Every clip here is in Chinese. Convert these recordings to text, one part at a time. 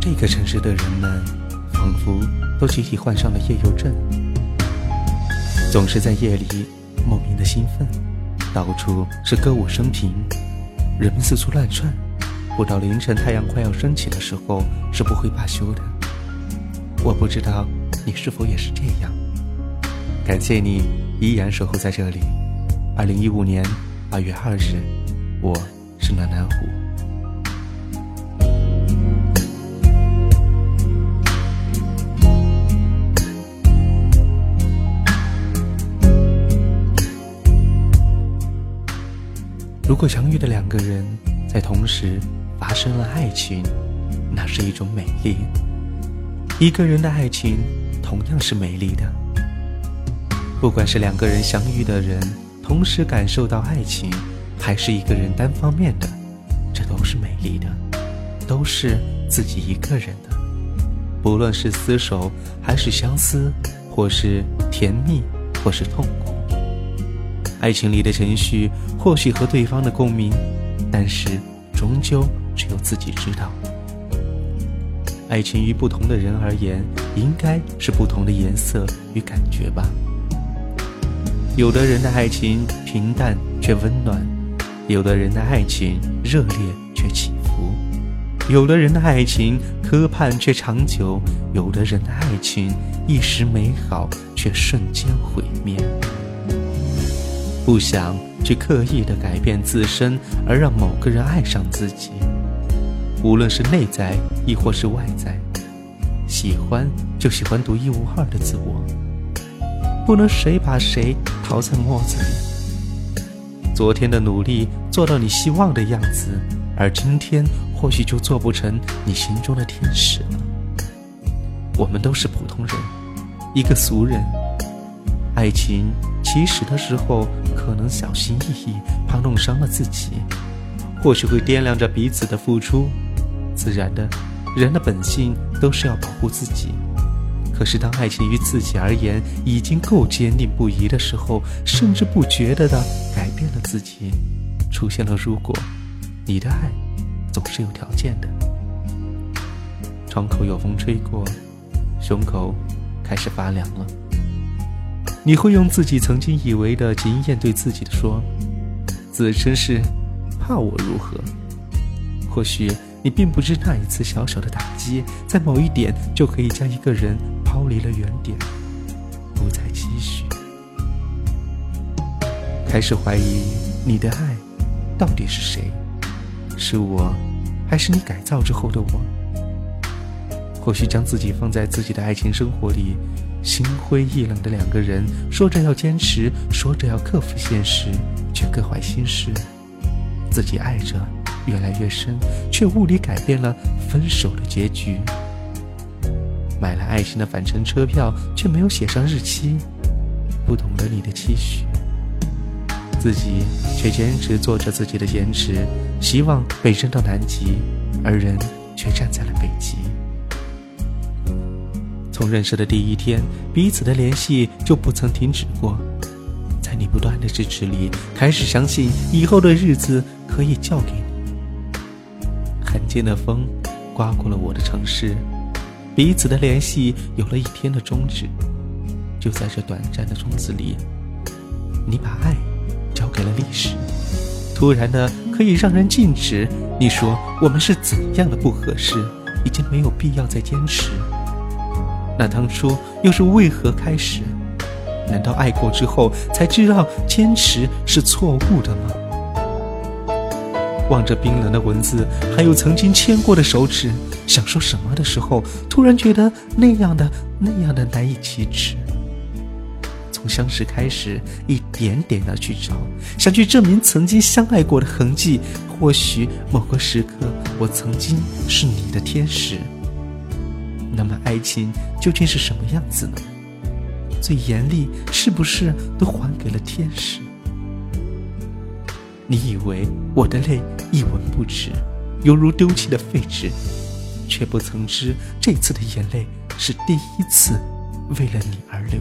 这个城市的人们仿佛都集体患上了夜游症，总是在夜里莫名的兴奋，到处是歌舞升平，人们四处乱窜，不到凌晨太阳快要升起的时候是不会罢休的。我不知道你是否也是这样。感谢你依然守候在这里。二零一五年二月二日，我是暖暖虎。如果相遇的两个人在同时发生了爱情，那是一种美丽。一个人的爱情同样是美丽的。不管是两个人相遇的人同时感受到爱情，还是一个人单方面的，这都是美丽的，都是自己一个人的。不论是厮守，还是相思，或是甜蜜，或是痛苦。爱情里的情绪或许和对方的共鸣，但是终究只有自己知道。爱情于不同的人而言，应该是不同的颜色与感觉吧。有的人的爱情平淡却温暖，有的人的爱情热烈却起伏，有的人的爱情磕绊却长久，有的人的爱情一时美好却瞬间毁灭。不想去刻意的改变自身，而让某个人爱上自己。无论是内在亦或是外在，喜欢就喜欢独一无二的自我，不能谁把谁淘在沫子里。昨天的努力做到你希望的样子，而今天或许就做不成你心中的天使了。我们都是普通人，一个俗人。爱情起始的时候。可能小心翼翼，怕弄伤了自己，或许会掂量着彼此的付出。自然的，人的本性都是要保护自己。可是，当爱情于自己而言已经够坚定不移的时候，甚至不觉得的改变了自己，出现了如果，你的爱总是有条件的。窗口有风吹过，胸口开始发凉了。你会用自己曾经以为的经验对自己说：“自称是怕我如何？”或许你并不知那一次小小的打击，在某一点就可以将一个人抛离了原点，不再继续。开始怀疑你的爱到底是谁？是我，还是你改造之后的我？或许将自己放在自己的爱情生活里。心灰意冷的两个人，说着要坚持，说着要克服现实，却各怀心事。自己爱着越来越深，却物理改变了分手的结局。买了爱情的返程车票，却没有写上日期。不懂得你的期许，自己却坚持做着自己的坚持，希望被扔到南极，而人却站在了北极。从认识的第一天，彼此的联系就不曾停止过。在你不断的支持里，开始相信以后的日子可以交给你。罕见的风刮过了我的城市，彼此的联系有了一天的终止。就在这短暂的钟子里，你把爱交给了历史。突然的可以让人静止。你说我们是怎样的不合适，已经没有必要再坚持。那当初又是为何开始？难道爱过之后才知道坚持是错误的吗？望着冰冷的文字，还有曾经牵过的手指，想说什么的时候，突然觉得那样的那样的难以启齿。从相识开始，一点点的去找，想去证明曾经相爱过的痕迹。或许某个时刻，我曾经是你的天使。那么，爱情究竟是什么样子呢？最严厉是不是都还给了天使？你以为我的泪一文不值，犹如丢弃的废纸，却不曾知这次的眼泪是第一次为了你而流。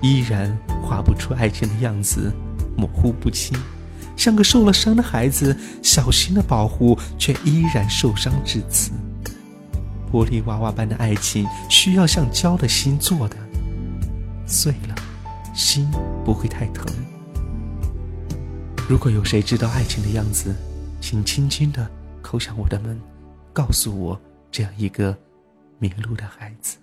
依然画不出爱情的样子，模糊不清，像个受了伤的孩子，小心的保护，却依然受伤至此。玻璃娃娃般的爱情，需要像胶的心做的，碎了，心不会太疼。如果有谁知道爱情的样子，请轻轻的叩响我的门，告诉我这样一个迷路的孩子。